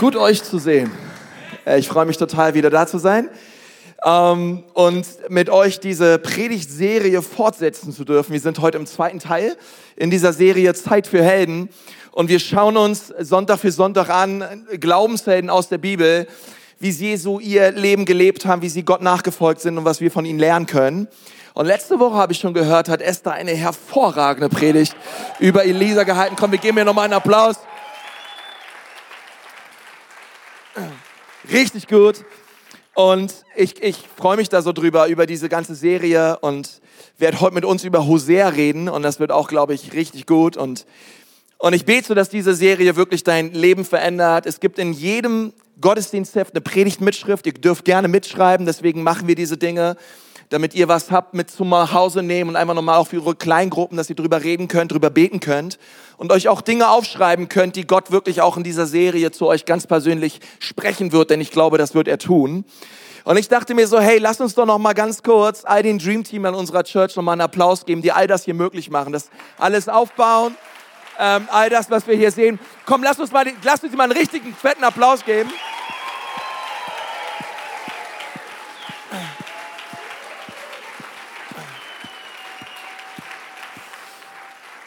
Gut euch zu sehen. Äh, ich freue mich total wieder da zu sein ähm, und mit euch diese Predigtserie fortsetzen zu dürfen. Wir sind heute im zweiten Teil in dieser Serie Zeit für Helden und wir schauen uns Sonntag für Sonntag an Glaubenshelden aus der Bibel, wie sie so ihr Leben gelebt haben, wie sie Gott nachgefolgt sind und was wir von ihnen lernen können. Und letzte Woche habe ich schon gehört, hat Esther eine hervorragende Predigt über Elisa gehalten. Komm, wir geben ihr nochmal einen Applaus. Richtig gut. Und ich, ich freue mich da so drüber, über diese ganze Serie und werde heute mit uns über Hosea reden und das wird auch, glaube ich, richtig gut. Und, und ich bete so, dass diese Serie wirklich dein Leben verändert. Es gibt in jedem Gottesdienstheft eine Predigtmitschrift. Ihr dürft gerne mitschreiben, deswegen machen wir diese Dinge damit ihr was habt mit zum Hause nehmen und einfach nochmal auch für eure Kleingruppen, dass ihr drüber reden könnt, drüber beten könnt und euch auch Dinge aufschreiben könnt, die Gott wirklich auch in dieser Serie zu euch ganz persönlich sprechen wird, denn ich glaube, das wird er tun. Und ich dachte mir so, hey, lass uns doch noch mal ganz kurz all den Dream Team an unserer Church noch mal einen Applaus geben, die all das hier möglich machen, das alles aufbauen, ähm, all das, was wir hier sehen. Komm, lass uns mal, lass uns mal einen richtigen fetten Applaus geben.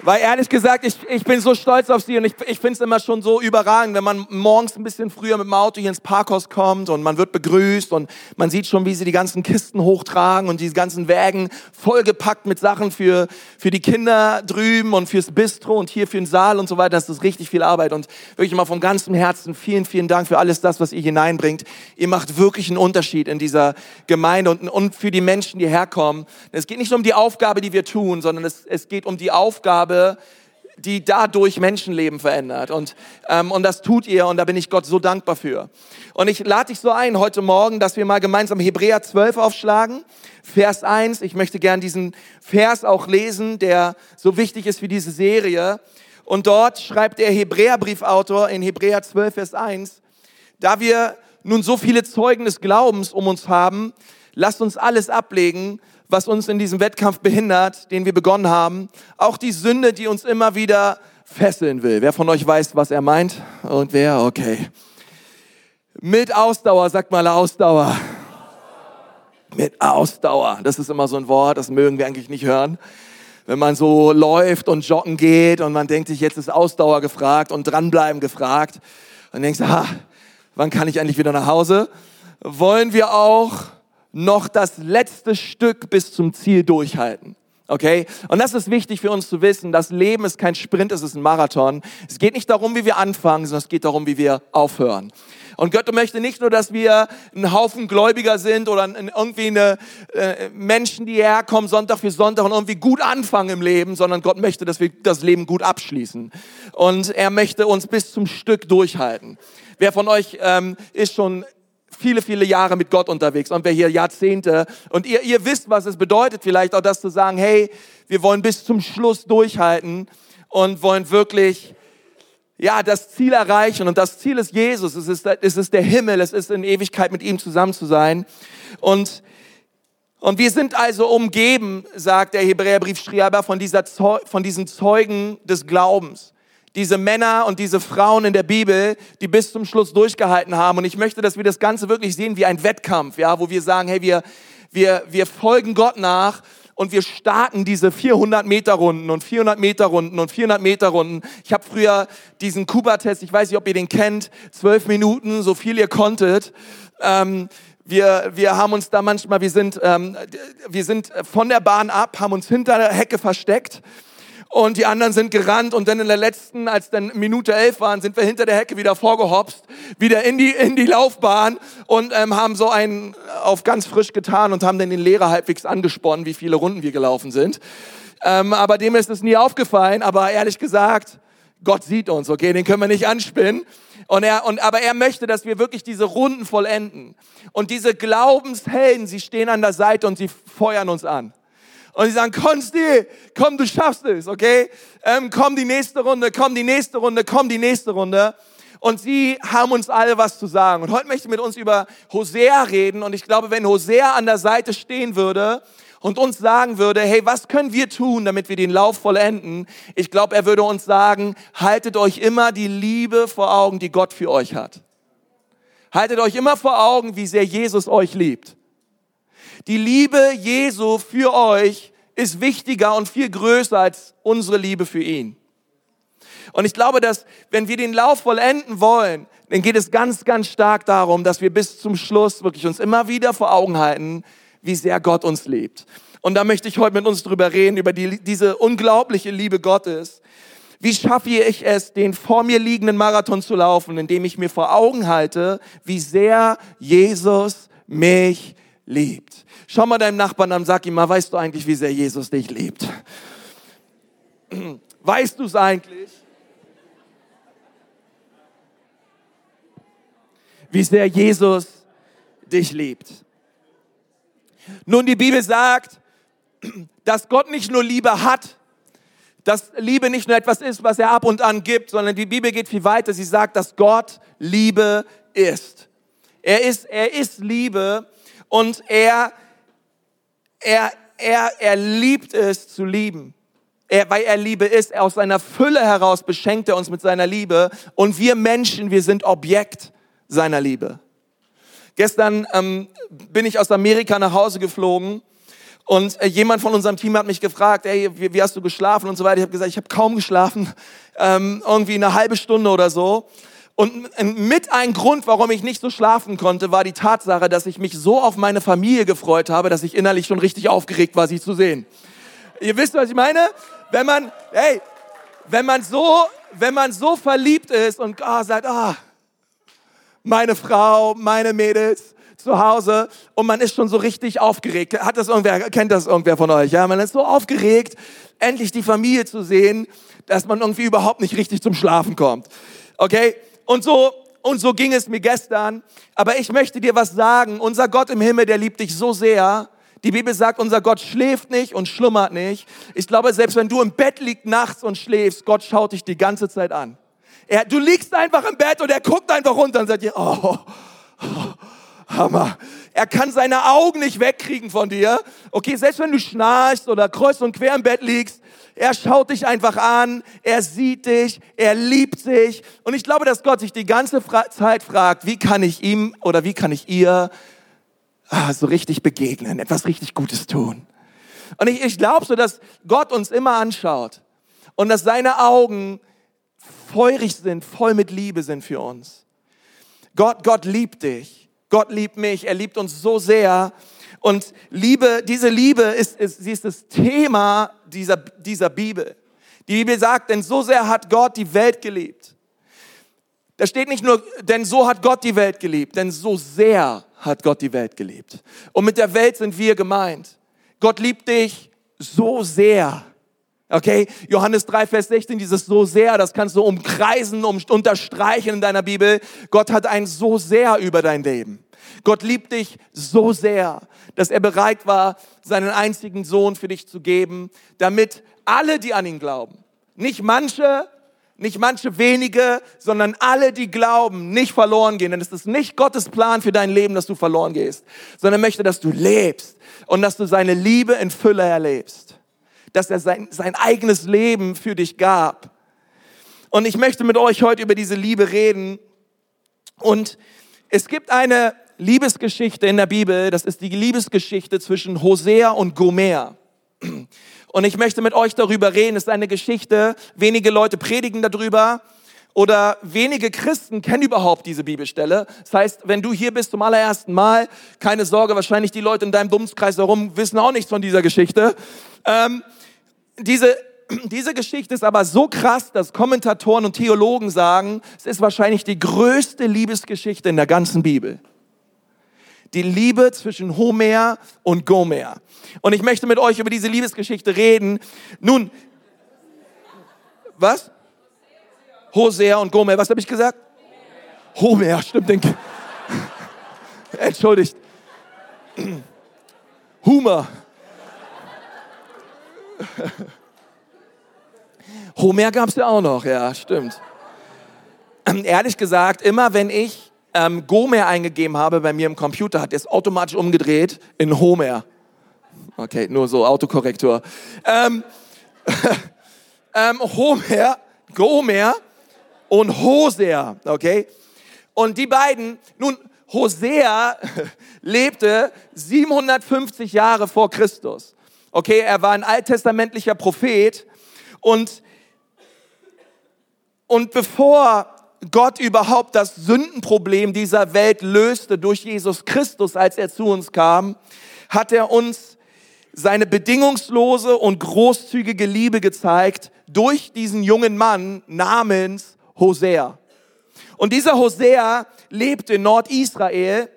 Weil ehrlich gesagt, ich, ich bin so stolz auf sie und ich, ich finde es immer schon so überragend, wenn man morgens ein bisschen früher mit dem Auto hier ins Parkhaus kommt und man wird begrüßt und man sieht schon, wie sie die ganzen Kisten hochtragen und die ganzen Wägen vollgepackt mit Sachen für, für die Kinder drüben und fürs Bistro und hier für den Saal und so weiter. Das ist richtig viel Arbeit und wirklich mal von ganzem Herzen vielen, vielen Dank für alles das, was ihr hineinbringt. Ihr macht wirklich einen Unterschied in dieser Gemeinde und, und für die Menschen, die herkommen. Es geht nicht nur um die Aufgabe, die wir tun, sondern es, es geht um die Aufgabe, Gabe, die dadurch Menschenleben verändert. Und, ähm, und das tut ihr und da bin ich Gott so dankbar für. Und ich lade dich so ein heute Morgen, dass wir mal gemeinsam Hebräer 12 aufschlagen. Vers 1. Ich möchte gern diesen Vers auch lesen, der so wichtig ist für diese Serie. Und dort schreibt der Hebräerbriefautor in Hebräer 12, Vers 1, da wir nun so viele Zeugen des Glaubens um uns haben, lasst uns alles ablegen, was uns in diesem Wettkampf behindert, den wir begonnen haben. Auch die Sünde, die uns immer wieder fesseln will. Wer von euch weiß, was er meint? Und wer? Okay. Mit Ausdauer, sagt mal Ausdauer. Mit Ausdauer. Das ist immer so ein Wort, das mögen wir eigentlich nicht hören. Wenn man so läuft und joggen geht und man denkt sich, jetzt ist Ausdauer gefragt und dranbleiben gefragt. Und denkst, ah, wann kann ich endlich wieder nach Hause? Wollen wir auch noch das letzte Stück bis zum Ziel durchhalten. Okay? Und das ist wichtig für uns zu wissen. Das Leben ist kein Sprint, es ist ein Marathon. Es geht nicht darum, wie wir anfangen, sondern es geht darum, wie wir aufhören. Und Gott möchte nicht nur, dass wir ein Haufen Gläubiger sind oder irgendwie eine, äh, Menschen, die herkommen Sonntag für Sonntag und irgendwie gut anfangen im Leben, sondern Gott möchte, dass wir das Leben gut abschließen. Und er möchte uns bis zum Stück durchhalten. Wer von euch ähm, ist schon viele, viele Jahre mit Gott unterwegs und wir hier Jahrzehnte. Und ihr, ihr wisst, was es bedeutet, vielleicht auch das zu sagen, hey, wir wollen bis zum Schluss durchhalten und wollen wirklich ja, das Ziel erreichen. Und das Ziel ist Jesus. Es ist, es ist der Himmel. Es ist in Ewigkeit mit ihm zusammen zu sein. Und, und wir sind also umgeben, sagt der Hebräerbriefschreiber, von, dieser, von diesen Zeugen des Glaubens diese Männer und diese Frauen in der Bibel, die bis zum Schluss durchgehalten haben. Und ich möchte, dass wir das Ganze wirklich sehen wie ein Wettkampf, ja, wo wir sagen, hey, wir, wir, wir folgen Gott nach und wir starten diese 400 Meter Runden und 400 Meter Runden und 400 Meter Runden. Ich habe früher diesen Kuba-Test, ich weiß nicht, ob ihr den kennt, zwölf Minuten, so viel ihr konntet. Ähm, wir, wir haben uns da manchmal, wir sind, ähm, wir sind von der Bahn ab, haben uns hinter der Hecke versteckt und die anderen sind gerannt und dann in der letzten, als dann Minute elf waren, sind wir hinter der Hecke wieder vorgehopst, wieder in die, in die Laufbahn und ähm, haben so einen auf ganz frisch getan und haben dann den Lehrer halbwegs angesponnen, wie viele Runden wir gelaufen sind. Ähm, aber dem ist es nie aufgefallen, aber ehrlich gesagt, Gott sieht uns, okay, den können wir nicht anspinnen. Und er, und, aber er möchte, dass wir wirklich diese Runden vollenden. Und diese Glaubenshelden, sie stehen an der Seite und sie feuern uns an. Und sie sagen, Konsti, komm, du schaffst es, okay? Ähm, komm die nächste Runde, komm die nächste Runde, komm die nächste Runde. Und sie haben uns alle was zu sagen. Und heute möchte ich mit uns über Hosea reden. Und ich glaube, wenn Hosea an der Seite stehen würde und uns sagen würde, hey, was können wir tun, damit wir den Lauf vollenden? Ich glaube, er würde uns sagen, haltet euch immer die Liebe vor Augen, die Gott für euch hat. Haltet euch immer vor Augen, wie sehr Jesus euch liebt. Die Liebe Jesu für euch ist wichtiger und viel größer als unsere Liebe für ihn. Und ich glaube, dass wenn wir den Lauf vollenden wollen, dann geht es ganz, ganz stark darum, dass wir bis zum Schluss wirklich uns immer wieder vor Augen halten, wie sehr Gott uns liebt. Und da möchte ich heute mit uns drüber reden, über die, diese unglaubliche Liebe Gottes. Wie schaffe ich es, den vor mir liegenden Marathon zu laufen, indem ich mir vor Augen halte, wie sehr Jesus mich liebt? Schau mal deinem Nachbarn an, sag ihm mal, weißt du eigentlich, wie sehr Jesus dich liebt? Weißt du es eigentlich? Wie sehr Jesus dich liebt. Nun, die Bibel sagt, dass Gott nicht nur Liebe hat, dass Liebe nicht nur etwas ist, was er ab und an gibt, sondern die Bibel geht viel weiter. Sie sagt, dass Gott Liebe ist. Er ist, er ist Liebe und er er, er, er liebt es zu lieben. Er, weil er Liebe ist, aus seiner Fülle heraus beschenkt er uns mit seiner Liebe. Und wir Menschen, wir sind Objekt seiner Liebe. Gestern ähm, bin ich aus Amerika nach Hause geflogen und äh, jemand von unserem Team hat mich gefragt, ey, wie, wie hast du geschlafen und so weiter. Ich habe gesagt, ich habe kaum geschlafen, ähm, irgendwie eine halbe Stunde oder so. Und mit ein Grund, warum ich nicht so schlafen konnte, war die Tatsache, dass ich mich so auf meine Familie gefreut habe, dass ich innerlich schon richtig aufgeregt war, sie zu sehen. Ihr wisst, was ich meine? Wenn man, hey, wenn man so, wenn man so verliebt ist und oh, sagt, ah, oh, meine Frau, meine Mädels zu Hause und man ist schon so richtig aufgeregt. Hat das irgendwer, kennt das irgendwer von euch? Ja, man ist so aufgeregt, endlich die Familie zu sehen, dass man irgendwie überhaupt nicht richtig zum Schlafen kommt. Okay? Und so, und so ging es mir gestern. Aber ich möchte dir was sagen. Unser Gott im Himmel, der liebt dich so sehr. Die Bibel sagt, unser Gott schläft nicht und schlummert nicht. Ich glaube, selbst wenn du im Bett liegst nachts und schläfst, Gott schaut dich die ganze Zeit an. Er, du liegst einfach im Bett und er guckt einfach runter und sagt dir, oh, oh, Hammer. Er kann seine Augen nicht wegkriegen von dir. Okay, selbst wenn du schnarchst oder kreuz und quer im Bett liegst, er schaut dich einfach an, er sieht dich, er liebt sich. Und ich glaube, dass Gott sich die ganze Zeit fragt, wie kann ich ihm oder wie kann ich ihr ah, so richtig begegnen, etwas richtig Gutes tun. Und ich, ich glaube so, dass Gott uns immer anschaut und dass seine Augen feurig sind, voll mit Liebe sind für uns. Gott, Gott liebt dich. Gott liebt mich. Er liebt uns so sehr. Und Liebe, diese Liebe ist, ist, sie ist das Thema dieser, dieser Bibel. Die Bibel sagt, denn so sehr hat Gott die Welt geliebt. Da steht nicht nur, denn so hat Gott die Welt geliebt, denn so sehr hat Gott die Welt geliebt. Und mit der Welt sind wir gemeint. Gott liebt dich so sehr. Okay, Johannes 3, Vers 16, dieses so sehr, das kannst du umkreisen, um, unterstreichen in deiner Bibel. Gott hat ein so sehr über dein Leben. Gott liebt dich so sehr, dass er bereit war, seinen einzigen Sohn für dich zu geben, damit alle, die an ihn glauben, nicht manche, nicht manche wenige, sondern alle, die glauben, nicht verloren gehen. Denn es ist nicht Gottes Plan für dein Leben, dass du verloren gehst, sondern er möchte, dass du lebst und dass du seine Liebe in Fülle erlebst. Dass er sein, sein eigenes Leben für dich gab. Und ich möchte mit euch heute über diese Liebe reden. Und es gibt eine Liebesgeschichte in der Bibel, das ist die Liebesgeschichte zwischen Hosea und Gomer. Und ich möchte mit euch darüber reden. Es ist eine Geschichte, wenige Leute predigen darüber oder wenige Christen kennen überhaupt diese Bibelstelle. Das heißt, wenn du hier bist zum allerersten Mal, keine Sorge, wahrscheinlich die Leute in deinem Dummskreis herum wissen auch nichts von dieser Geschichte. Ähm, diese, diese Geschichte ist aber so krass, dass Kommentatoren und Theologen sagen, es ist wahrscheinlich die größte Liebesgeschichte in der ganzen Bibel die Liebe zwischen Homer und Gomer. Und ich möchte mit euch über diese Liebesgeschichte reden. Nun, was? Hosea und Gomer. Was habe ich gesagt? Homer, stimmt. Den Entschuldigt. Humor. Homer gab es ja auch noch, ja, stimmt. Ehrlich gesagt, immer wenn ich ähm, Gomer eingegeben habe bei mir im Computer, hat er es automatisch umgedreht in Homer. Okay, nur so Autokorrektur. Ähm, ähm, Homer, Gomer und Hosea, okay? Und die beiden, nun, Hosea lebte 750 Jahre vor Christus. Okay, er war ein alttestamentlicher Prophet und, und bevor Gott überhaupt das Sündenproblem dieser Welt löste durch Jesus Christus, als er zu uns kam, hat er uns seine bedingungslose und großzügige Liebe gezeigt durch diesen jungen Mann namens Hosea. Und dieser Hosea lebt in Nordisrael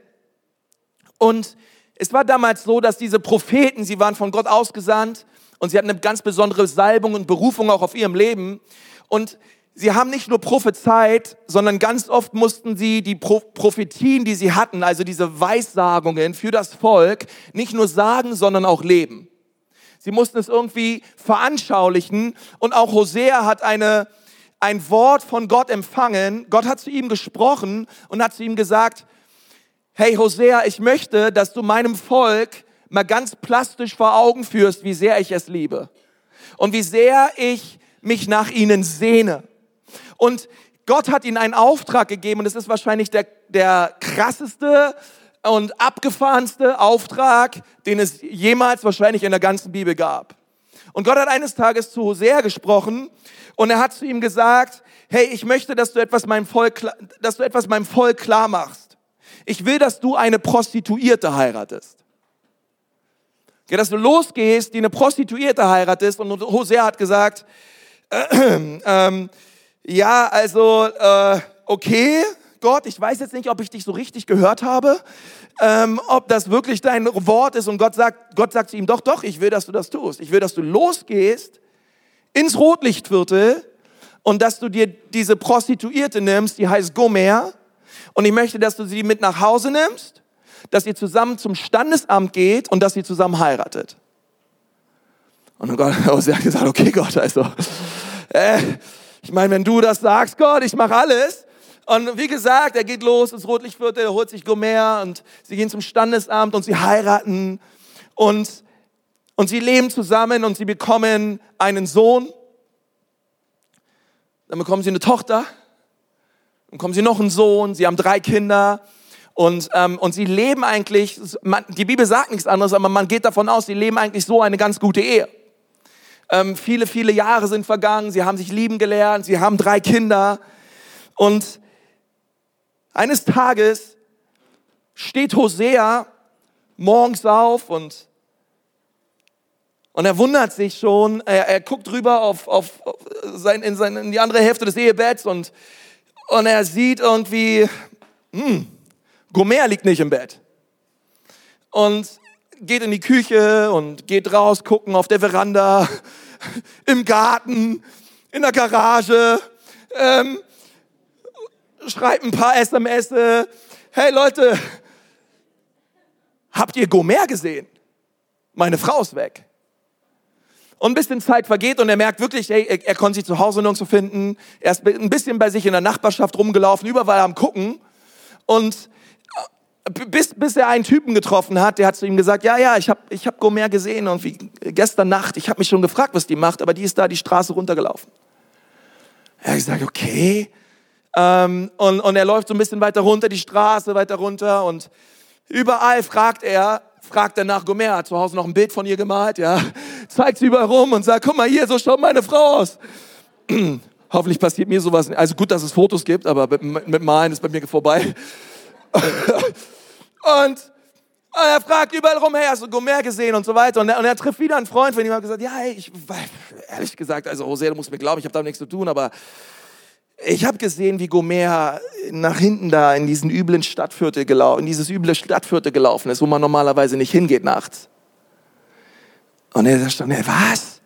und es war damals so, dass diese Propheten, sie waren von Gott ausgesandt und sie hatten eine ganz besondere Salbung und Berufung auch auf ihrem Leben und sie haben nicht nur prophezeit, sondern ganz oft mussten sie die Prophetien, die sie hatten, also diese Weissagungen für das Volk, nicht nur sagen, sondern auch leben. Sie mussten es irgendwie veranschaulichen und auch Hosea hat eine, ein Wort von Gott empfangen. Gott hat zu ihm gesprochen und hat zu ihm gesagt, hey Hosea, ich möchte, dass du meinem Volk mal ganz plastisch vor Augen führst, wie sehr ich es liebe und wie sehr ich mich nach ihnen sehne. Und Gott hat ihnen einen Auftrag gegeben und es ist wahrscheinlich der, der krasseste und abgefahrenste Auftrag, den es jemals wahrscheinlich in der ganzen Bibel gab. Und Gott hat eines Tages zu Hosea gesprochen und er hat zu ihm gesagt, hey, ich möchte, dass du etwas meinem Volk, dass du etwas meinem Volk klar machst. Ich will, dass du eine Prostituierte heiratest. Ja, dass du losgehst, die eine Prostituierte heiratest und Hosea hat gesagt, äh, äh, ja, also, äh, okay, Gott, ich weiß jetzt nicht, ob ich dich so richtig gehört habe, ähm, ob das wirklich dein Wort ist. Und Gott sagt, Gott sagt zu ihm, doch, doch, ich will, dass du das tust. Ich will, dass du losgehst ins Rotlichtviertel und dass du dir diese Prostituierte nimmst, die heißt Gomer. Und ich möchte, dass du sie mit nach Hause nimmst, dass ihr zusammen zum Standesamt geht und dass sie zusammen heiratet. Und dann Gott, oh, sie hat gesagt, okay Gott, also, äh, ich meine, wenn du das sagst, Gott, ich mache alles. Und wie gesagt, er geht los ins Rotlichtviertel, er holt sich Gomer und sie gehen zum Standesamt und sie heiraten und, und sie leben zusammen und sie bekommen einen Sohn. Dann bekommen sie eine Tochter. Dann bekommen sie noch einen Sohn. Sie haben drei Kinder. Und, ähm, und sie leben eigentlich, man, die Bibel sagt nichts anderes, aber man geht davon aus, sie leben eigentlich so eine ganz gute Ehe. Ähm, viele, viele Jahre sind vergangen, sie haben sich lieben gelernt, sie haben drei Kinder. Und eines Tages steht Hosea morgens auf und, und er wundert sich schon, er, er guckt rüber auf, auf, auf sein, in, sein, in die andere Hälfte des Ehebetts und, und er sieht irgendwie, hm, Gomer liegt nicht im Bett. Und geht in die Küche und geht raus gucken auf der Veranda, im Garten, in der Garage, ähm, schreibt ein paar SMS. Hey Leute, habt ihr Gomer gesehen? Meine Frau ist weg. Und ein bisschen Zeit vergeht und er merkt wirklich, hey, er, er konnte sich zu Hause nirgendwo finden. Er ist ein bisschen bei sich in der Nachbarschaft rumgelaufen, überall am Gucken. Und bis, bis er einen Typen getroffen hat, der hat zu ihm gesagt, ja, ja, ich habe ich hab Gomer gesehen und wie gestern Nacht, ich habe mich schon gefragt, was die macht, aber die ist da die Straße runtergelaufen. Er hat gesagt, okay. Ähm, und, und er läuft so ein bisschen weiter runter, die Straße weiter runter und überall fragt er, fragt er nach Gomer, hat zu Hause noch ein Bild von ihr gemalt, ja, zeigt sie überall rum und sagt, guck mal hier, so schaut meine Frau aus. Hoffentlich passiert mir sowas. Also gut, dass es Fotos gibt, aber mit, mit Malen ist bei mir vorbei. Und er fragt überall rum, hey, hast du Gomer gesehen und so weiter. Und er, und er trifft wieder einen Freund von ihm und hat gesagt, ja, hey, ich, ehrlich gesagt, also Jose, du musst mir glauben, ich habe damit nichts zu tun, aber ich habe gesehen, wie Gomer nach hinten da in diesen üblen Stadtviertel gelaufen, in dieses üble Stadtviertel gelaufen ist, wo man normalerweise nicht hingeht nachts. Und er sagt hey, was?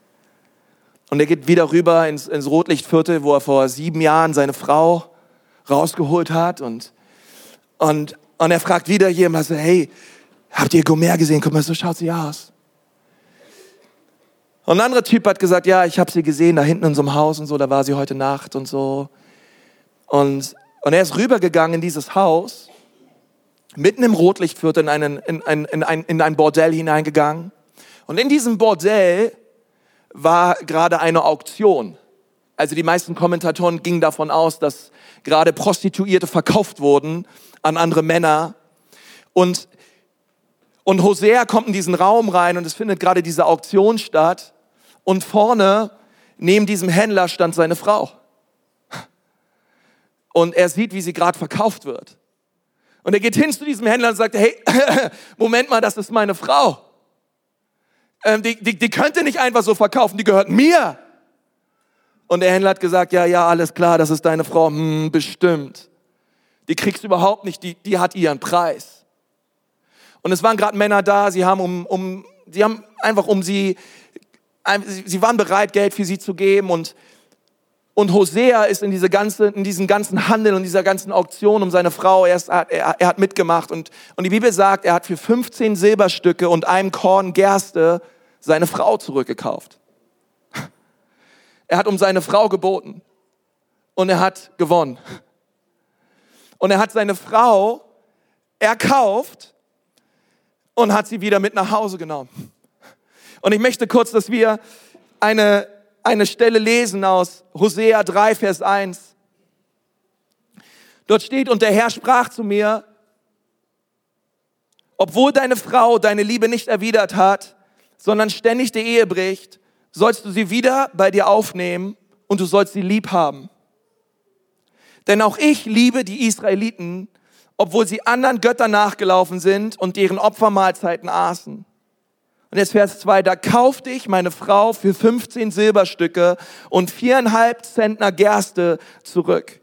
Und er geht wieder rüber ins, ins Rotlichtviertel, wo er vor sieben Jahren seine Frau rausgeholt hat und, und und er fragt wieder jemand, so, hey, habt ihr Gomer gesehen? Guck mal, so schaut sie aus. Und ein anderer Typ hat gesagt, ja, ich habe sie gesehen, da hinten in so einem Haus und so, da war sie heute Nacht und so. Und, und er ist rübergegangen in dieses Haus, mitten im Rotlichtviertel in, einen, in, ein, in, ein, in ein Bordell hineingegangen. Und in diesem Bordell war gerade eine Auktion. Also die meisten Kommentatoren gingen davon aus, dass gerade Prostituierte verkauft wurden an andere Männer. Und, und Hosea kommt in diesen Raum rein und es findet gerade diese Auktion statt. Und vorne, neben diesem Händler, stand seine Frau. Und er sieht, wie sie gerade verkauft wird. Und er geht hin zu diesem Händler und sagt, hey, Moment mal, das ist meine Frau. Ähm, die, die, die könnte nicht einfach so verkaufen, die gehört mir. Und der Händler hat gesagt, ja, ja, alles klar, das ist deine Frau. Hm, bestimmt. Die kriegst du überhaupt nicht, die, die hat ihren Preis. Und es waren gerade Männer da, sie haben um, um, sie haben einfach um sie, sie waren bereit, Geld für sie zu geben und und Hosea ist in, diese ganze, in diesen ganzen Handel und dieser ganzen Auktion um seine Frau, er, ist, er, er hat mitgemacht. Und, und die Bibel sagt, er hat für 15 Silberstücke und einem Korn Gerste seine Frau zurückgekauft. Er hat um seine Frau geboten und er hat gewonnen. Und er hat seine Frau erkauft und hat sie wieder mit nach Hause genommen. Und ich möchte kurz, dass wir eine eine Stelle lesen aus Hosea 3, Vers 1. Dort steht, und der Herr sprach zu mir, obwohl deine Frau deine Liebe nicht erwidert hat, sondern ständig die Ehe bricht, sollst du sie wieder bei dir aufnehmen und du sollst sie lieb haben. Denn auch ich liebe die Israeliten, obwohl sie anderen Göttern nachgelaufen sind und deren Opfermahlzeiten aßen. Und jetzt Vers 2, da kaufte ich meine Frau für 15 Silberstücke und viereinhalb Zentner Gerste zurück.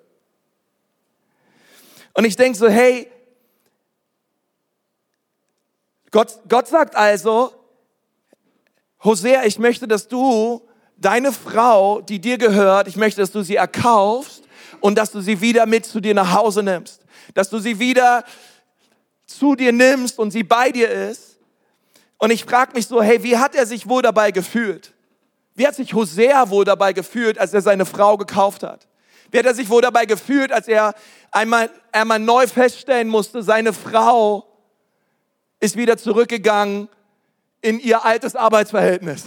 Und ich denke so, hey, Gott, Gott sagt also, Hosea, ich möchte, dass du deine Frau, die dir gehört, ich möchte, dass du sie erkaufst und dass du sie wieder mit zu dir nach Hause nimmst. Dass du sie wieder zu dir nimmst und sie bei dir ist. Und ich frage mich so, hey, wie hat er sich wohl dabei gefühlt? Wie hat sich Hosea wohl dabei gefühlt, als er seine Frau gekauft hat? Wie hat er sich wohl dabei gefühlt, als er einmal, einmal neu feststellen musste, seine Frau ist wieder zurückgegangen in ihr altes Arbeitsverhältnis?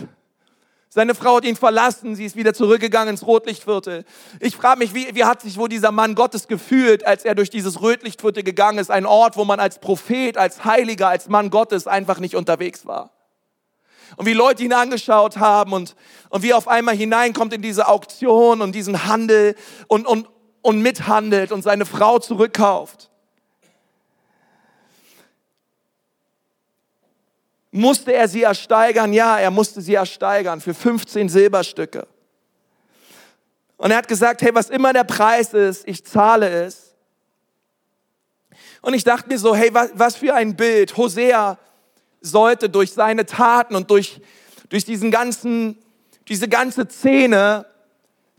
Seine Frau hat ihn verlassen, sie ist wieder zurückgegangen ins Rotlichtviertel. Ich frage mich, wie, wie hat sich wohl dieser Mann Gottes gefühlt, als er durch dieses Rotlichtviertel gegangen ist, ein Ort, wo man als Prophet, als Heiliger, als Mann Gottes einfach nicht unterwegs war. Und wie Leute ihn angeschaut haben und, und wie auf einmal hineinkommt in diese Auktion und diesen Handel und, und, und mithandelt und seine Frau zurückkauft. Musste er sie ersteigern? Ja, er musste sie ersteigern für 15 Silberstücke. Und er hat gesagt, hey, was immer der Preis ist, ich zahle es. Und ich dachte mir so, hey, was, was für ein Bild. Hosea sollte durch seine Taten und durch, durch diesen ganzen, diese ganze Szene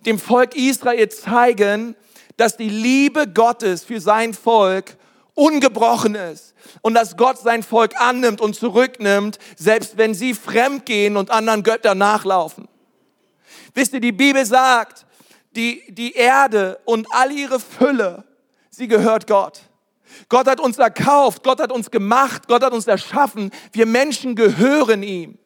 dem Volk Israel zeigen, dass die Liebe Gottes für sein Volk ungebrochen ist und dass Gott sein Volk annimmt und zurücknimmt, selbst wenn sie fremd gehen und anderen Göttern nachlaufen. Wisst ihr, die Bibel sagt, die, die Erde und all ihre Fülle, sie gehört Gott. Gott hat uns erkauft, Gott hat uns gemacht, Gott hat uns erschaffen. Wir Menschen gehören ihm.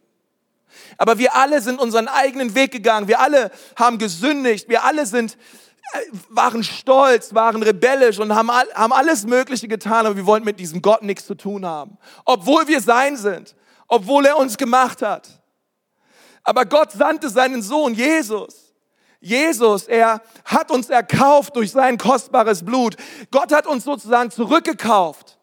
Aber wir alle sind unseren eigenen Weg gegangen. Wir alle haben gesündigt. Wir alle sind waren stolz, waren rebellisch und haben, haben alles Mögliche getan, aber wir wollten mit diesem Gott nichts zu tun haben. Obwohl wir sein sind, obwohl er uns gemacht hat. Aber Gott sandte seinen Sohn Jesus. Jesus, er hat uns erkauft durch sein kostbares Blut. Gott hat uns sozusagen zurückgekauft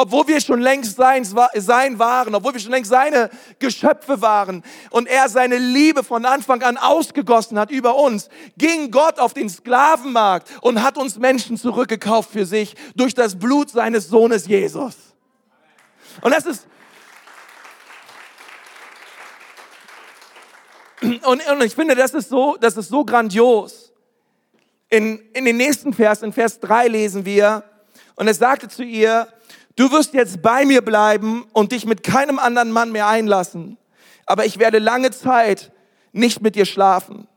obwohl wir schon längst sein, sein waren, obwohl wir schon längst seine Geschöpfe waren und er seine Liebe von Anfang an ausgegossen hat über uns, ging Gott auf den Sklavenmarkt und hat uns Menschen zurückgekauft für sich durch das Blut seines Sohnes Jesus. Und das ist, und, und ich finde, das ist so, das ist so grandios. In, in den nächsten Vers, in Vers 3 lesen wir, und er sagte zu ihr, Du wirst jetzt bei mir bleiben und dich mit keinem anderen Mann mehr einlassen, aber ich werde lange Zeit nicht mit dir schlafen.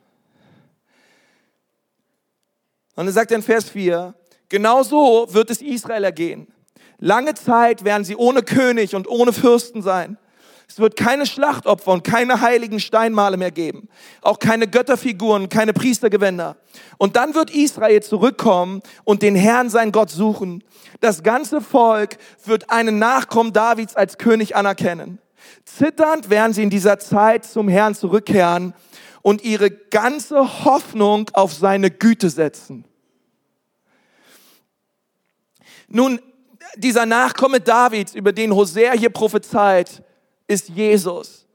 Und er sagt in Vers 4, genau so wird es Israel ergehen. Lange Zeit werden sie ohne König und ohne Fürsten sein. Es wird keine Schlachtopfer und keine heiligen Steinmale mehr geben. Auch keine Götterfiguren, keine Priestergewänder. Und dann wird Israel zurückkommen und den Herrn, sein Gott, suchen. Das ganze Volk wird einen Nachkommen Davids als König anerkennen. Zitternd werden sie in dieser Zeit zum Herrn zurückkehren und ihre ganze Hoffnung auf seine Güte setzen. Nun, dieser Nachkomme Davids, über den Hosea hier prophezeit, ist Jesus.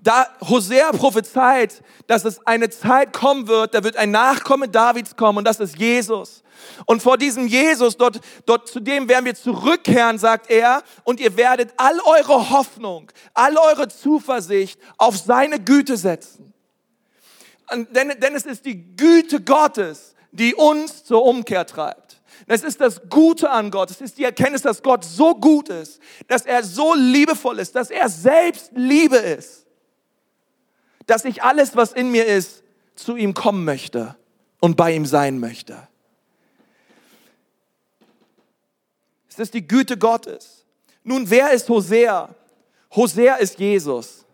Da Hosea prophezeit, dass es eine Zeit kommen wird, da wird ein Nachkomme Davids kommen und das ist Jesus. Und vor diesem Jesus, dort, dort zu dem werden wir zurückkehren, sagt er, und ihr werdet all eure Hoffnung, all eure Zuversicht auf seine Güte setzen. Denn, denn es ist die Güte Gottes, die uns zur Umkehr treibt. Es ist das Gute an Gott. Es ist die Erkenntnis, dass Gott so gut ist, dass er so liebevoll ist, dass er selbst Liebe ist. Dass ich alles, was in mir ist, zu ihm kommen möchte und bei ihm sein möchte. Es ist die Güte Gottes. Nun, wer ist Hosea? Hosea ist Jesus.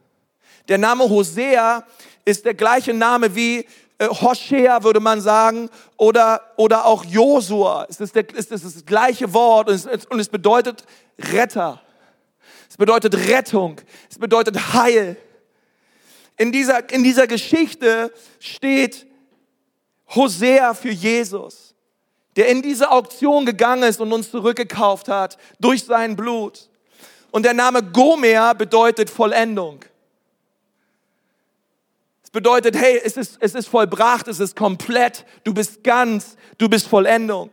Der Name Hosea ist der gleiche Name wie Hoshea würde man sagen, oder, oder auch Josua. Es ist, der, es ist das gleiche Wort und es, und es bedeutet Retter. Es bedeutet Rettung. Es bedeutet Heil. In dieser, in dieser Geschichte steht Hosea für Jesus, der in diese Auktion gegangen ist und uns zurückgekauft hat durch sein Blut. Und der Name Gomer bedeutet Vollendung bedeutet, hey, es ist, es ist vollbracht, es ist komplett, du bist ganz, du bist Vollendung.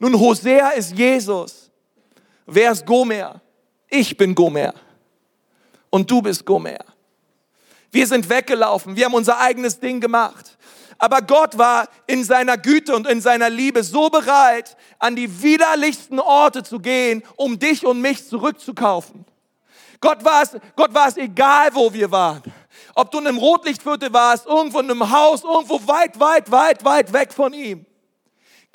Nun, Hosea ist Jesus. Wer ist Gomer? Ich bin Gomer. Und du bist Gomer. Wir sind weggelaufen, wir haben unser eigenes Ding gemacht. Aber Gott war in seiner Güte und in seiner Liebe so bereit, an die widerlichsten Orte zu gehen, um dich und mich zurückzukaufen. Gott war es, Gott war es egal, wo wir waren. Ob du in einem Rotlichtviertel warst, irgendwo in einem Haus, irgendwo weit, weit, weit, weit weg von ihm.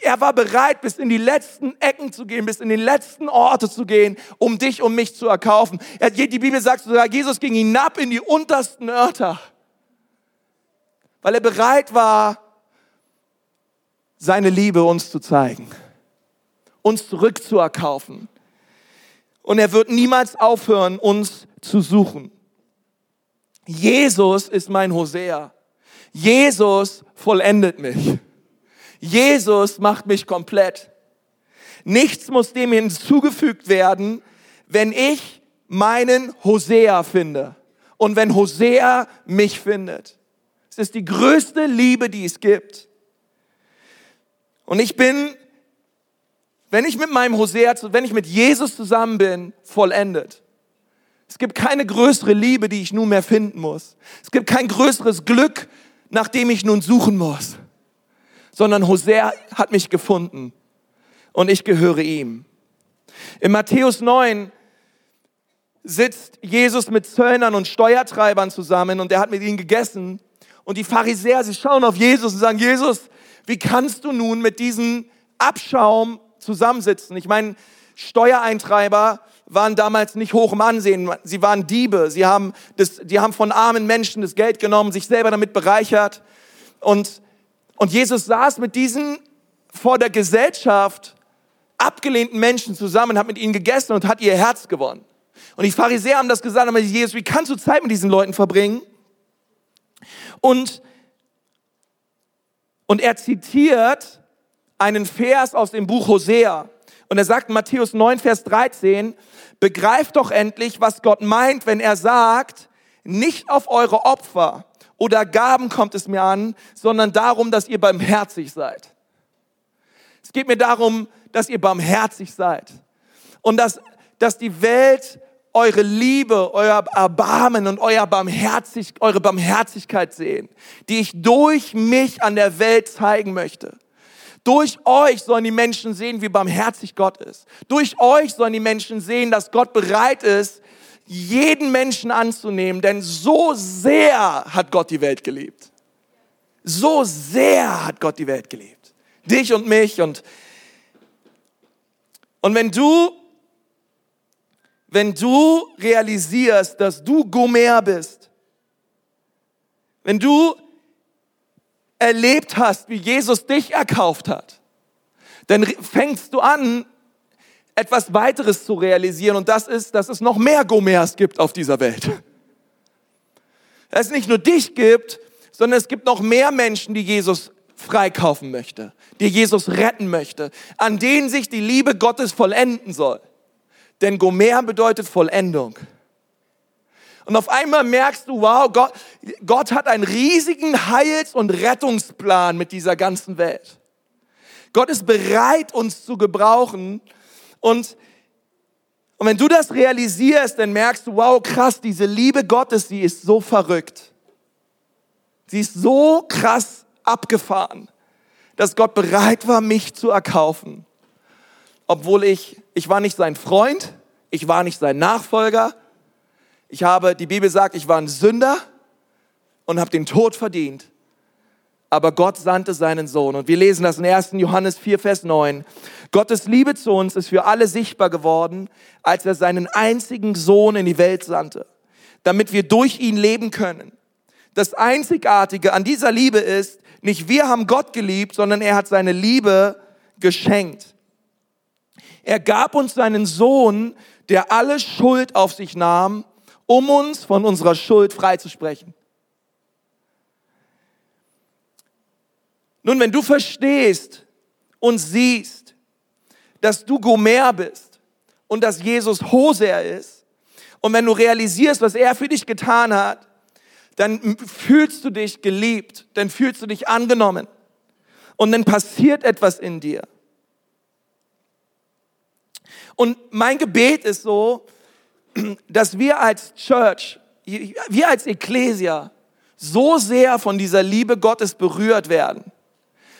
Er war bereit, bis in die letzten Ecken zu gehen, bis in die letzten Orte zu gehen, um dich und mich zu erkaufen. Die Bibel sagt sogar, Jesus ging hinab in die untersten Örter, weil er bereit war, seine Liebe uns zu zeigen, uns zurückzuerkaufen. Und er wird niemals aufhören, uns zu suchen. Jesus ist mein Hosea. Jesus vollendet mich. Jesus macht mich komplett. Nichts muss dem hinzugefügt werden, wenn ich meinen Hosea finde und wenn Hosea mich findet. Es ist die größte Liebe, die es gibt. Und ich bin, wenn ich mit meinem Hosea, wenn ich mit Jesus zusammen bin, vollendet. Es gibt keine größere Liebe, die ich nun mehr finden muss. Es gibt kein größeres Glück, nach dem ich nun suchen muss. Sondern Hosea hat mich gefunden und ich gehöre ihm. In Matthäus 9 sitzt Jesus mit Zöllnern und Steuertreibern zusammen und er hat mit ihnen gegessen. Und die Pharisäer, sie schauen auf Jesus und sagen, Jesus, wie kannst du nun mit diesem Abschaum zusammensitzen? Ich meine, Steuereintreiber waren damals nicht hoch im Ansehen. Sie waren Diebe. Sie haben, das, die haben von armen Menschen das Geld genommen, sich selber damit bereichert. Und, und Jesus saß mit diesen vor der Gesellschaft abgelehnten Menschen zusammen, hat mit ihnen gegessen und hat ihr Herz gewonnen. Und die Pharisäer haben das gesagt, aber Jesus, wie kannst du Zeit mit diesen Leuten verbringen? Und, und er zitiert einen Vers aus dem Buch Hosea. Und er sagt in Matthäus 9, Vers 13, begreift doch endlich, was Gott meint, wenn er sagt, nicht auf eure Opfer oder Gaben kommt es mir an, sondern darum, dass ihr barmherzig seid. Es geht mir darum, dass ihr barmherzig seid. Und dass, dass die Welt eure Liebe, euer Erbarmen und euer Barmherzig, eure Barmherzigkeit sehen, die ich durch mich an der Welt zeigen möchte. Durch euch sollen die Menschen sehen, wie barmherzig Gott ist. Durch euch sollen die Menschen sehen, dass Gott bereit ist, jeden Menschen anzunehmen, denn so sehr hat Gott die Welt geliebt. So sehr hat Gott die Welt geliebt. Dich und mich und und wenn du wenn du realisierst, dass du Gomer bist, wenn du erlebt hast, wie Jesus dich erkauft hat, dann fängst du an, etwas weiteres zu realisieren und das ist, dass es noch mehr Gomers gibt auf dieser Welt. Dass es nicht nur dich gibt, sondern es gibt noch mehr Menschen, die Jesus freikaufen möchte, die Jesus retten möchte, an denen sich die Liebe Gottes vollenden soll. Denn Gomer bedeutet Vollendung. Und auf einmal merkst du, wow, Gott, Gott hat einen riesigen Heils- und Rettungsplan mit dieser ganzen Welt. Gott ist bereit, uns zu gebrauchen. Und, und wenn du das realisierst, dann merkst du, wow, krass, diese Liebe Gottes, die ist so verrückt. Sie ist so krass abgefahren, dass Gott bereit war, mich zu erkaufen obwohl ich, ich war nicht sein Freund, ich war nicht sein Nachfolger. Ich habe, die Bibel sagt, ich war ein Sünder und habe den Tod verdient. Aber Gott sandte seinen Sohn. Und wir lesen das in 1. Johannes 4, Vers 9. Gottes Liebe zu uns ist für alle sichtbar geworden, als er seinen einzigen Sohn in die Welt sandte, damit wir durch ihn leben können. Das Einzigartige an dieser Liebe ist, nicht wir haben Gott geliebt, sondern er hat seine Liebe geschenkt. Er gab uns seinen Sohn, der alle Schuld auf sich nahm, um uns von unserer Schuld freizusprechen. Nun, wenn du verstehst und siehst, dass du Gomer bist und dass Jesus Hosea ist, und wenn du realisierst, was er für dich getan hat, dann fühlst du dich geliebt, dann fühlst du dich angenommen und dann passiert etwas in dir. Und mein Gebet ist so, dass wir als Church, wir als Ecclesia so sehr von dieser Liebe Gottes berührt werden,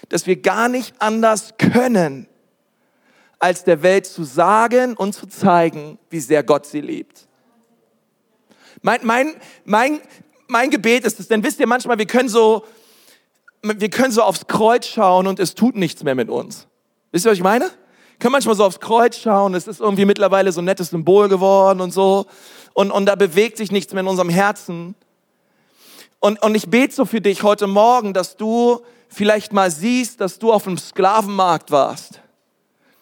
dass wir gar nicht anders können, als der Welt zu sagen und zu zeigen, wie sehr Gott sie liebt. Mein, mein, mein, mein Gebet ist es, denn wisst ihr manchmal, wir können so, wir können so aufs Kreuz schauen und es tut nichts mehr mit uns. Wisst ihr, was ich meine? Können manchmal so aufs Kreuz schauen, es ist irgendwie mittlerweile so ein nettes Symbol geworden und so. Und, und da bewegt sich nichts mehr in unserem Herzen. Und, und ich bete so für dich heute Morgen, dass du vielleicht mal siehst, dass du auf dem Sklavenmarkt warst.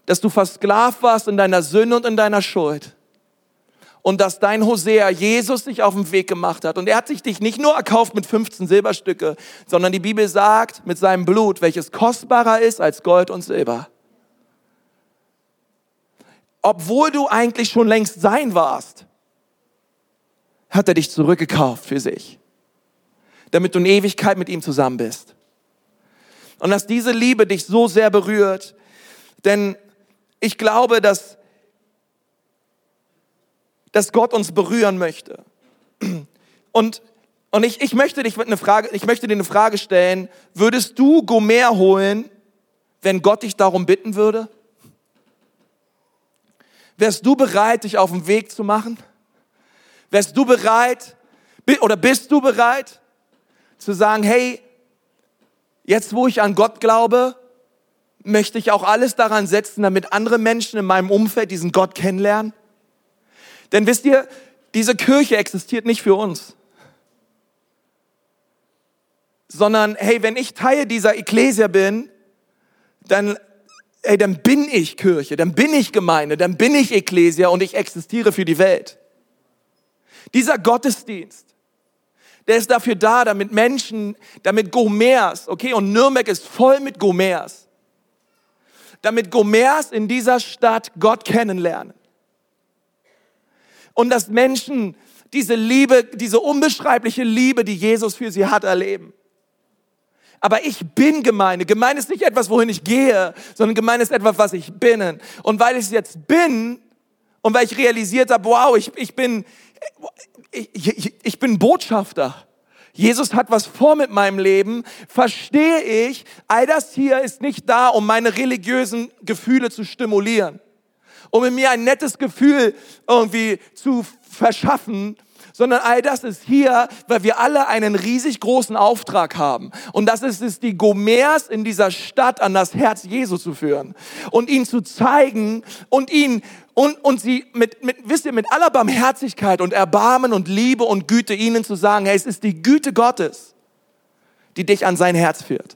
Dass du versklavt warst in deiner Sünde und in deiner Schuld. Und dass dein Hosea Jesus sich auf den Weg gemacht hat. Und er hat sich dich nicht nur erkauft mit 15 Silberstücke, sondern die Bibel sagt, mit seinem Blut, welches kostbarer ist als Gold und Silber obwohl du eigentlich schon längst sein warst, hat er dich zurückgekauft für sich, damit du in Ewigkeit mit ihm zusammen bist. Und dass diese Liebe dich so sehr berührt, denn ich glaube, dass, dass Gott uns berühren möchte. Und, und ich, ich, möchte dich eine Frage, ich möchte dir eine Frage stellen, würdest du Gomer holen, wenn Gott dich darum bitten würde? Wärst du bereit, dich auf den Weg zu machen? Wärst du bereit oder bist du bereit zu sagen, hey, jetzt wo ich an Gott glaube, möchte ich auch alles daran setzen, damit andere Menschen in meinem Umfeld diesen Gott kennenlernen? Denn wisst ihr, diese Kirche existiert nicht für uns, sondern hey, wenn ich Teil dieser Ekklesia bin, dann ey, dann bin ich Kirche, dann bin ich Gemeinde, dann bin ich Ekklesia und ich existiere für die Welt. Dieser Gottesdienst, der ist dafür da, damit Menschen, damit Gomers, okay, und Nürnberg ist voll mit Gomers, damit Gomers in dieser Stadt Gott kennenlernen. Und dass Menschen diese Liebe, diese unbeschreibliche Liebe, die Jesus für sie hat, erleben. Aber ich bin Gemeinde. Gemeinde ist nicht etwas, wohin ich gehe, sondern Gemeinde ist etwas, was ich bin. Und weil ich es jetzt bin und weil ich realisiert habe, wow, ich, ich bin, ich, ich, ich bin Botschafter. Jesus hat was vor mit meinem Leben, verstehe ich, all das hier ist nicht da, um meine religiösen Gefühle zu stimulieren, um in mir ein nettes Gefühl irgendwie zu verschaffen, sondern all das ist hier, weil wir alle einen riesig großen Auftrag haben. Und das ist es, die Gomers in dieser Stadt an das Herz Jesu zu führen und ihn zu zeigen und ihn und, und sie mit, mit, wisst ihr, mit aller Barmherzigkeit und Erbarmen und Liebe und Güte ihnen zu sagen, hey, es ist die Güte Gottes, die dich an sein Herz führt.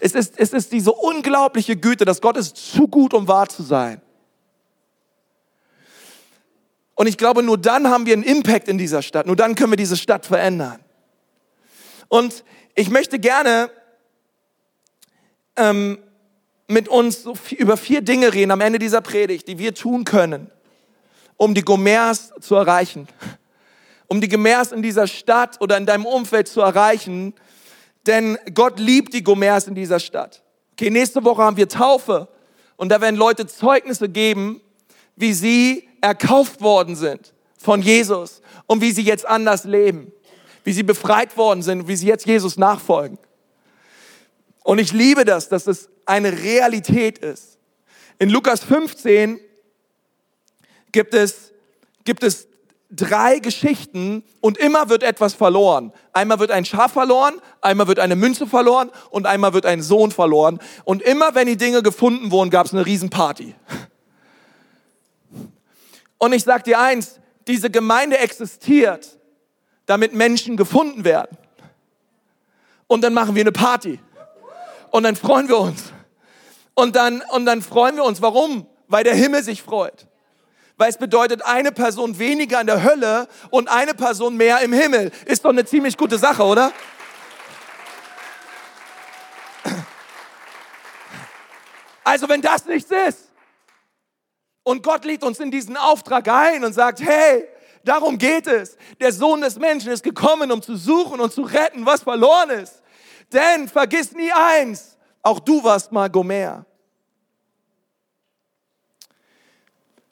Es ist, es ist diese unglaubliche Güte, dass Gott ist zu gut, um wahr zu sein. Und ich glaube, nur dann haben wir einen Impact in dieser Stadt. Nur dann können wir diese Stadt verändern. Und ich möchte gerne ähm, mit uns so viel, über vier Dinge reden am Ende dieser Predigt, die wir tun können, um die Gomers zu erreichen. Um die Gomers in dieser Stadt oder in deinem Umfeld zu erreichen. Denn Gott liebt die Gomers in dieser Stadt. Okay, nächste Woche haben wir Taufe. Und da werden Leute Zeugnisse geben, wie sie erkauft worden sind von Jesus und wie sie jetzt anders leben, wie sie befreit worden sind, wie sie jetzt Jesus nachfolgen. Und ich liebe das, dass es eine Realität ist. In Lukas 15 gibt es, gibt es drei Geschichten und immer wird etwas verloren. Einmal wird ein Schaf verloren, einmal wird eine Münze verloren und einmal wird ein Sohn verloren. Und immer wenn die Dinge gefunden wurden, gab es eine Riesenparty. Und ich sage dir eins, diese Gemeinde existiert, damit Menschen gefunden werden. Und dann machen wir eine Party. Und dann freuen wir uns. Und dann, und dann freuen wir uns. Warum? Weil der Himmel sich freut. Weil es bedeutet eine Person weniger in der Hölle und eine Person mehr im Himmel. Ist doch eine ziemlich gute Sache, oder? Also wenn das nichts ist, und Gott legt uns in diesen Auftrag ein und sagt, hey, darum geht es. Der Sohn des Menschen ist gekommen, um zu suchen und zu retten, was verloren ist. Denn vergiss nie eins, auch du warst mal Gomer.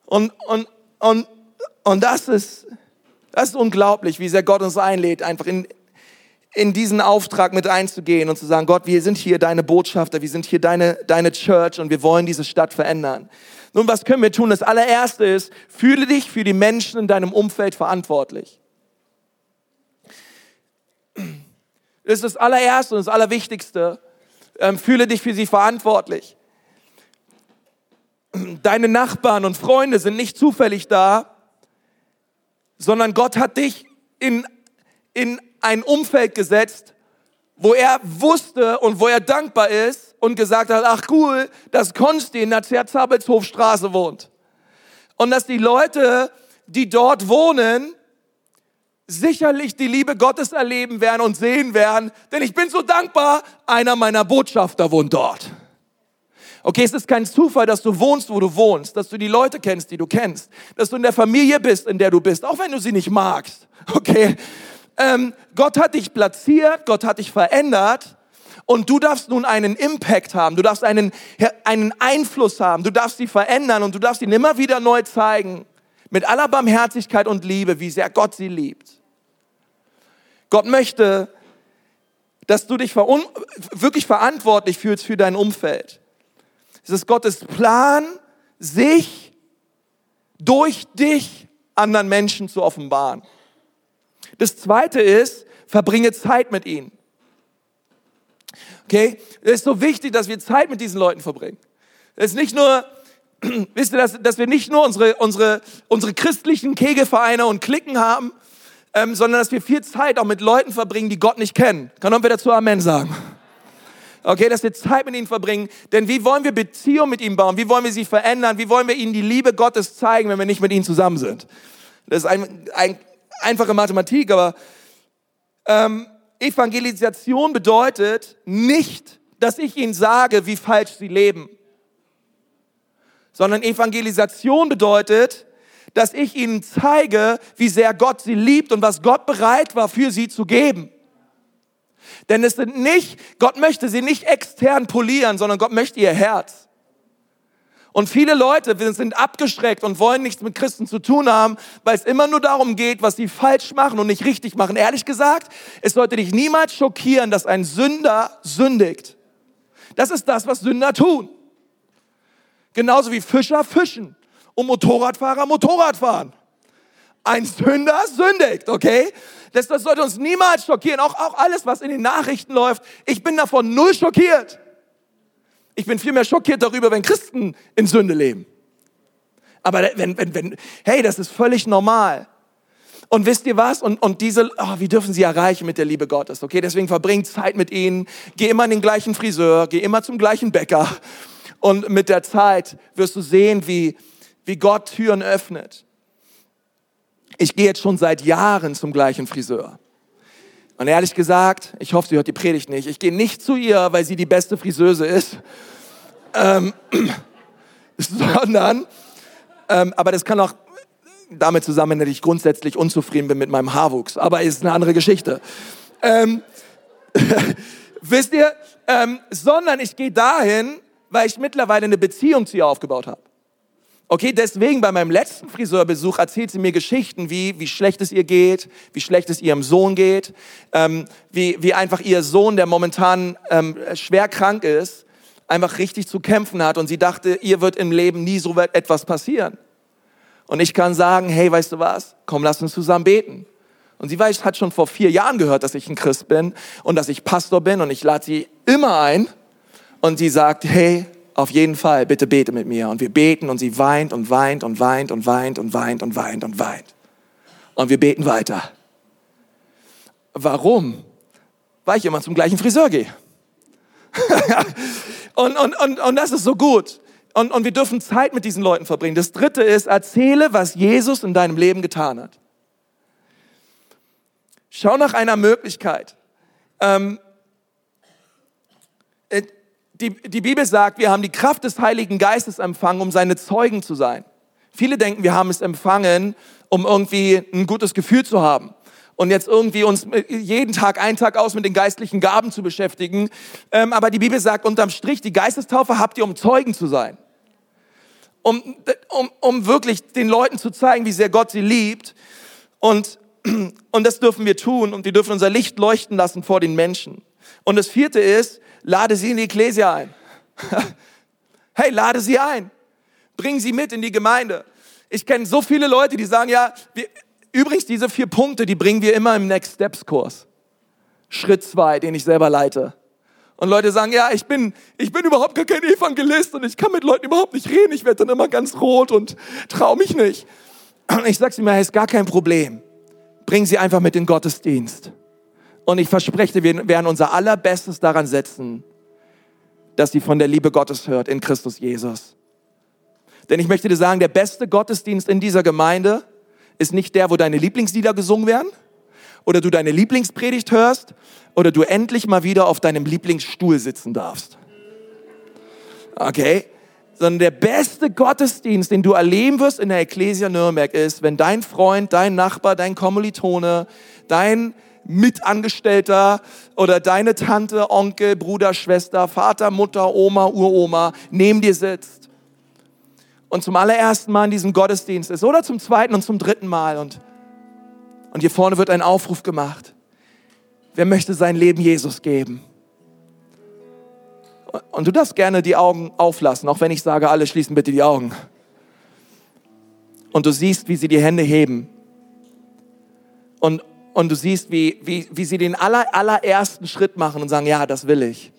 Und, und, und, und das ist, das ist unglaublich, wie sehr Gott uns einlädt, einfach in, in diesen Auftrag mit einzugehen und zu sagen, Gott, wir sind hier deine Botschafter, wir sind hier deine, deine Church und wir wollen diese Stadt verändern. Nun, was können wir tun? Das allererste ist, fühle dich für die Menschen in deinem Umfeld verantwortlich. Das ist das allererste und das allerwichtigste. Ähm, fühle dich für sie verantwortlich. Deine Nachbarn und Freunde sind nicht zufällig da, sondern Gott hat dich in, in ein Umfeld gesetzt, wo er wusste und wo er dankbar ist und gesagt hat, ach cool, dass Konsti in der Zerzabelshofstraße wohnt. Und dass die Leute, die dort wohnen, sicherlich die Liebe Gottes erleben werden und sehen werden, denn ich bin so dankbar, einer meiner Botschafter wohnt dort. Okay, es ist kein Zufall, dass du wohnst, wo du wohnst, dass du die Leute kennst, die du kennst, dass du in der Familie bist, in der du bist, auch wenn du sie nicht magst. Okay, ähm, Gott hat dich platziert, Gott hat dich verändert und du darfst nun einen Impact haben, du darfst einen, einen Einfluss haben, du darfst sie verändern und du darfst ihnen immer wieder neu zeigen, mit aller Barmherzigkeit und Liebe, wie sehr Gott sie liebt. Gott möchte, dass du dich wirklich verantwortlich fühlst für dein Umfeld. Es ist Gottes Plan, sich durch dich anderen Menschen zu offenbaren. Das zweite ist, verbringe Zeit mit ihnen. Okay? Es ist so wichtig, dass wir Zeit mit diesen Leuten verbringen. Es ist nicht nur, wisst ihr, dass, dass wir nicht nur unsere, unsere, unsere christlichen Kegelvereine und Klicken haben, ähm, sondern dass wir viel Zeit auch mit Leuten verbringen, die Gott nicht kennen. Kann irgendwer dazu Amen sagen? Okay, dass wir Zeit mit ihnen verbringen. Denn wie wollen wir Beziehung mit ihnen bauen? Wie wollen wir sie verändern? Wie wollen wir ihnen die Liebe Gottes zeigen, wenn wir nicht mit ihnen zusammen sind? Das ist ein, ein einfache Mathematik, aber ähm, Evangelisation bedeutet nicht, dass ich ihnen sage, wie falsch sie leben, sondern Evangelisation bedeutet, dass ich ihnen zeige, wie sehr Gott sie liebt und was Gott bereit war für sie zu geben. Denn es sind nicht, Gott möchte sie nicht extern polieren, sondern Gott möchte ihr Herz. Und viele Leute sind abgeschreckt und wollen nichts mit Christen zu tun haben, weil es immer nur darum geht, was sie falsch machen und nicht richtig machen. Ehrlich gesagt, es sollte dich niemals schockieren, dass ein Sünder sündigt. Das ist das, was Sünder tun. Genauso wie Fischer fischen und Motorradfahrer Motorrad fahren. Ein Sünder sündigt, okay? Das, das sollte uns niemals schockieren. Auch, auch alles, was in den Nachrichten läuft. Ich bin davon null schockiert. Ich bin vielmehr schockiert darüber, wenn Christen in Sünde leben. Aber wenn, wenn, wenn, hey, das ist völlig normal. Und wisst ihr was? Und, und diese, oh, wie dürfen sie erreichen mit der Liebe Gottes? Okay, deswegen verbringt Zeit mit ihnen. Geh immer in den gleichen Friseur, geh immer zum gleichen Bäcker. Und mit der Zeit wirst du sehen, wie, wie Gott Türen öffnet. Ich gehe jetzt schon seit Jahren zum gleichen Friseur. Und ehrlich gesagt, ich hoffe, sie hört die Predigt nicht. Ich gehe nicht zu ihr, weil sie die beste Friseuse ist, ähm, sondern, ähm, aber das kann auch damit zusammenhängen, dass ich grundsätzlich unzufrieden bin mit meinem Haarwuchs. Aber ist eine andere Geschichte. Ähm, wisst ihr, ähm, sondern ich gehe dahin, weil ich mittlerweile eine Beziehung zu ihr aufgebaut habe. Okay, deswegen bei meinem letzten Friseurbesuch erzählt sie mir Geschichten, wie, wie schlecht es ihr geht, wie schlecht es ihrem Sohn geht, ähm, wie, wie einfach ihr Sohn, der momentan ähm, schwer krank ist, einfach richtig zu kämpfen hat und sie dachte, ihr wird im Leben nie so etwas passieren. Und ich kann sagen, hey, weißt du was? Komm, lass uns zusammen beten. Und sie weiß, hat schon vor vier Jahren gehört, dass ich ein Christ bin und dass ich Pastor bin und ich lade sie immer ein. Und sie sagt, hey, auf jeden Fall, bitte bete mit mir. Und wir beten und sie weint und weint und weint und weint und weint und weint und weint. Und wir beten weiter. Warum? Weil ich immer zum gleichen Friseur gehe. und, und, und, und das ist so gut. Und, und wir dürfen Zeit mit diesen Leuten verbringen. Das dritte ist, erzähle, was Jesus in deinem Leben getan hat. Schau nach einer Möglichkeit. Ähm, äh, die, die Bibel sagt, wir haben die Kraft des Heiligen Geistes empfangen, um seine Zeugen zu sein. Viele denken, wir haben es empfangen, um irgendwie ein gutes Gefühl zu haben und jetzt irgendwie uns jeden Tag, einen Tag aus mit den geistlichen Gaben zu beschäftigen. Ähm, aber die Bibel sagt unterm Strich, die Geistestaufe habt ihr, um Zeugen zu sein. Um, um, um wirklich den Leuten zu zeigen, wie sehr Gott sie liebt. Und, und das dürfen wir tun und wir dürfen unser Licht leuchten lassen vor den Menschen. Und das vierte ist, lade sie in die Ekklesia ein. hey, lade sie ein. Bring sie mit in die Gemeinde. Ich kenne so viele Leute, die sagen, ja, wir, übrigens diese vier Punkte, die bringen wir immer im Next Steps Kurs. Schritt zwei, den ich selber leite. Und Leute sagen, ja, ich bin, ich bin überhaupt gar kein Evangelist und ich kann mit Leuten überhaupt nicht reden. Ich werde dann immer ganz rot und traue mich nicht. Und ich sage mir, hey, ist gar kein Problem. Bring sie einfach mit in den Gottesdienst. Und ich verspreche, wir werden unser allerbestes daran setzen, dass sie von der Liebe Gottes hört in Christus Jesus. Denn ich möchte dir sagen, der beste Gottesdienst in dieser Gemeinde ist nicht der, wo deine Lieblingslieder gesungen werden oder du deine Lieblingspredigt hörst oder du endlich mal wieder auf deinem Lieblingsstuhl sitzen darfst. Okay? Sondern der beste Gottesdienst, den du erleben wirst in der Ecclesia Nürnberg ist, wenn dein Freund, dein Nachbar, dein Kommilitone, dein Mitangestellter oder deine Tante, Onkel, Bruder, Schwester, Vater, Mutter, Oma, Uroma neben dir sitzt und zum allerersten Mal in diesem Gottesdienst ist oder zum zweiten und zum dritten Mal und, und hier vorne wird ein Aufruf gemacht. Wer möchte sein Leben Jesus geben? Und du darfst gerne die Augen auflassen, auch wenn ich sage, alle schließen bitte die Augen. Und du siehst, wie sie die Hände heben. Und, und du siehst, wie, wie, wie sie den aller, allerersten Schritt machen und sagen, ja, das will ich.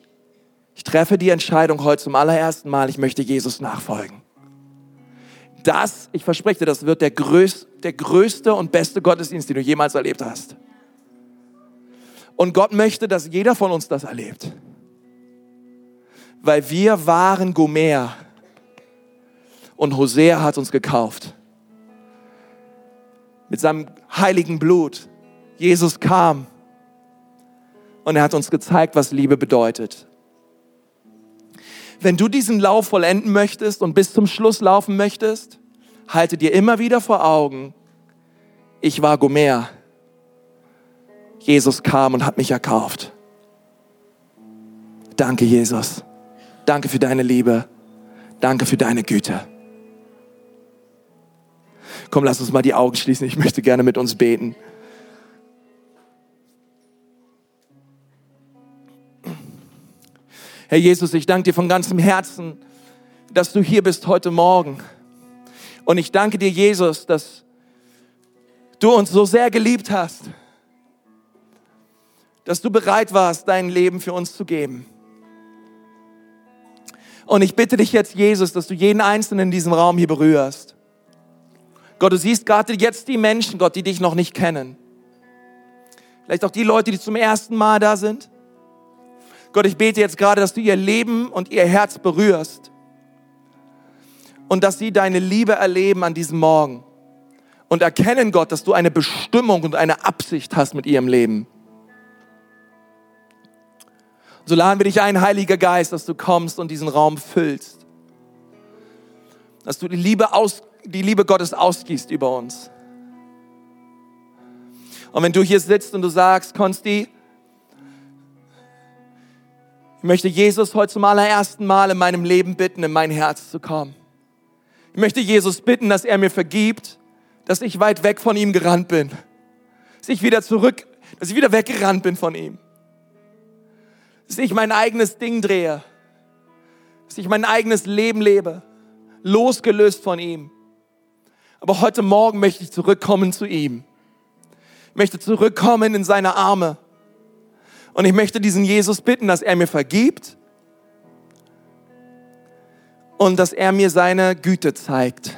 Ich treffe die Entscheidung heute zum allerersten Mal, ich möchte Jesus nachfolgen. Das, ich verspreche dir, das wird der, größ, der größte und beste Gottesdienst, den du jemals erlebt hast. Und Gott möchte, dass jeder von uns das erlebt. Weil wir waren Gomer und Hosea hat uns gekauft. Mit seinem heiligen Blut. Jesus kam und er hat uns gezeigt, was Liebe bedeutet. Wenn du diesen Lauf vollenden möchtest und bis zum Schluss laufen möchtest, halte dir immer wieder vor Augen, ich war Gomer. Jesus kam und hat mich erkauft. Danke, Jesus. Danke für deine Liebe. Danke für deine Güte. Komm, lass uns mal die Augen schließen. Ich möchte gerne mit uns beten. Herr Jesus, ich danke dir von ganzem Herzen, dass du hier bist heute Morgen. Und ich danke dir, Jesus, dass du uns so sehr geliebt hast, dass du bereit warst, dein Leben für uns zu geben. Und ich bitte dich jetzt, Jesus, dass du jeden Einzelnen in diesem Raum hier berührst. Gott, du siehst gerade jetzt die Menschen, Gott, die dich noch nicht kennen. Vielleicht auch die Leute, die zum ersten Mal da sind. Gott, ich bete jetzt gerade, dass du ihr Leben und ihr Herz berührst. Und dass sie deine Liebe erleben an diesem Morgen. Und erkennen, Gott, dass du eine Bestimmung und eine Absicht hast mit ihrem Leben. So laden wir dich ein, Heiliger Geist, dass du kommst und diesen Raum füllst. Dass du die Liebe, aus, die Liebe Gottes ausgießt über uns. Und wenn du hier sitzt und du sagst, Konsti, ich möchte Jesus heute zum allerersten Mal in meinem Leben bitten, in mein Herz zu kommen. Ich möchte Jesus bitten, dass er mir vergibt, dass ich weit weg von ihm gerannt bin. Dass ich wieder zurück, dass ich wieder weggerannt bin von ihm dass ich mein eigenes Ding drehe, dass ich mein eigenes Leben lebe, losgelöst von ihm. Aber heute Morgen möchte ich zurückkommen zu ihm. Ich möchte zurückkommen in seine Arme. Und ich möchte diesen Jesus bitten, dass er mir vergibt und dass er mir seine Güte zeigt.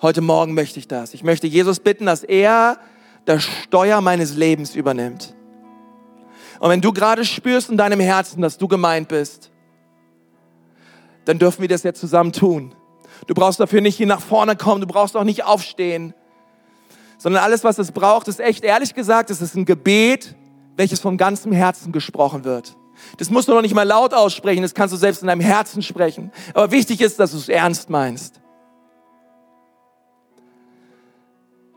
Heute Morgen möchte ich das. Ich möchte Jesus bitten, dass er das Steuer meines Lebens übernimmt. Und wenn du gerade spürst in deinem Herzen, dass du gemeint bist, dann dürfen wir das jetzt zusammen tun. Du brauchst dafür nicht hier nach vorne kommen, du brauchst auch nicht aufstehen, sondern alles, was es braucht, ist echt, ehrlich gesagt, es ist ein Gebet, welches von ganzem Herzen gesprochen wird. Das musst du noch nicht mal laut aussprechen, das kannst du selbst in deinem Herzen sprechen. Aber wichtig ist, dass du es ernst meinst.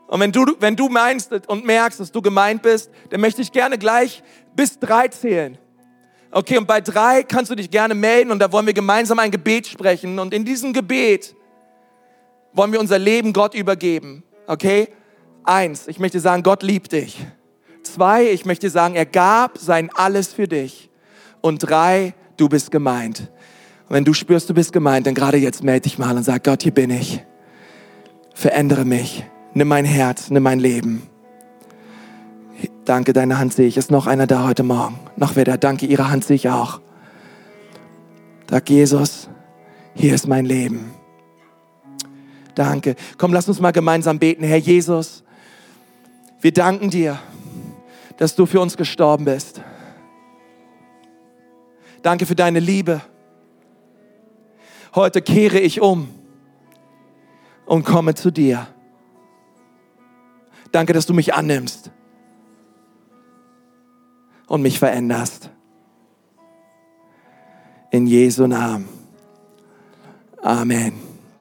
Und wenn du, wenn du meinst und merkst, dass du gemeint bist, dann möchte ich gerne gleich bis drei zählen. Okay, und bei drei kannst du dich gerne melden und da wollen wir gemeinsam ein Gebet sprechen. Und in diesem Gebet wollen wir unser Leben Gott übergeben. Okay? Eins, ich möchte sagen, Gott liebt dich. Zwei, ich möchte sagen, er gab sein Alles für dich. Und drei, du bist gemeint. Und wenn du spürst, du bist gemeint, dann gerade jetzt melde dich mal und sag, Gott, hier bin ich. Verändere mich nimm mein Herz, nimm mein Leben. Danke, deine Hand sehe ich. Ist noch einer da heute Morgen? Noch wer da? Danke, ihre Hand sehe ich auch. Sag Jesus, hier ist mein Leben. Danke. Komm, lass uns mal gemeinsam beten. Herr Jesus, wir danken dir, dass du für uns gestorben bist. Danke für deine Liebe. Heute kehre ich um und komme zu dir. Danke, dass du mich annimmst und mich veränderst. In Jesu Namen. Amen.